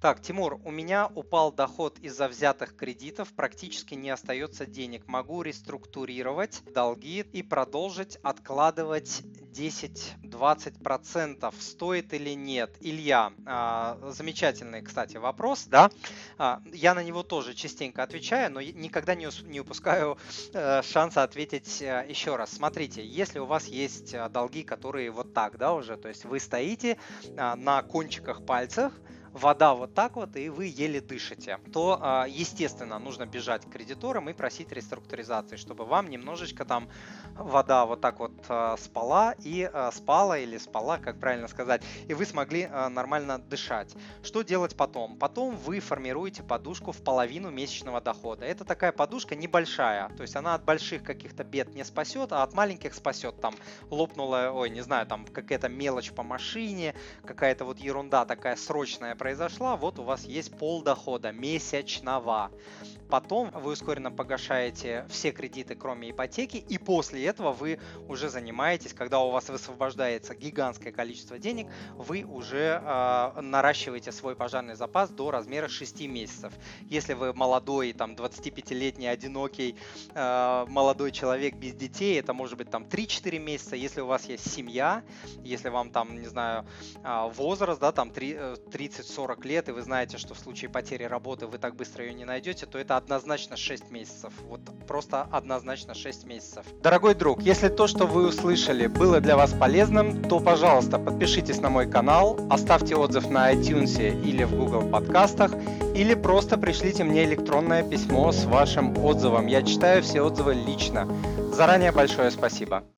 Так, Тимур, у меня упал доход из-за взятых кредитов, практически не остается денег. Могу реструктурировать долги и продолжить откладывать 10-20%. Стоит или нет? Илья, а, замечательный, кстати, вопрос, да? А, я на него тоже частенько отвечаю, но никогда не, упускаю э, шанса ответить э, еще раз. Смотрите, если у вас есть э, долги, которые вот так, да, уже, то есть вы стоите а, на кончиках пальцев, вода вот так вот, и вы еле дышите, то, а, естественно, нужно бежать к кредиторам и просить реструктуризации, чтобы вам немножечко там вода вот так вот а, спала и а, спала или спала, как правильно сказать, и вы смогли нормально дышать. Что делать потом? Потом вы формируете подушку в половину месячного дохода. Это такая подушка небольшая, то есть она от больших каких-то бед не спасет, а от маленьких спасет. Там лопнула, ой, не знаю, там какая-то мелочь по машине, какая-то вот ерунда такая срочная произошла, вот у вас есть пол дохода месячного. Потом вы ускоренно погашаете все кредиты, кроме ипотеки, и после этого вы уже занимаетесь, когда у вас высвобождается гигантское количество денег, вы уже э, наращиваете свой пожарный запас до размера 6 месяцев. Если вы молодой, там 25-летний, одинокий, э, молодой человек без детей, это может быть там 3-4 месяца. Если у вас есть семья, если вам там, не знаю, э, возраст, да, там 30-40 лет, и вы знаете, что в случае потери работы вы так быстро ее не найдете, то это однозначно 6 месяцев. Вот просто однозначно 6 месяцев. Дорогой друг, если то, что вы услышали, было для вас полезным, то, пожалуйста, подпишитесь на мой канал, оставьте отзыв на iTunes или в Google подкастах, или просто пришлите мне электронное письмо с вашим отзывом. Я читаю все отзывы лично. Заранее большое спасибо.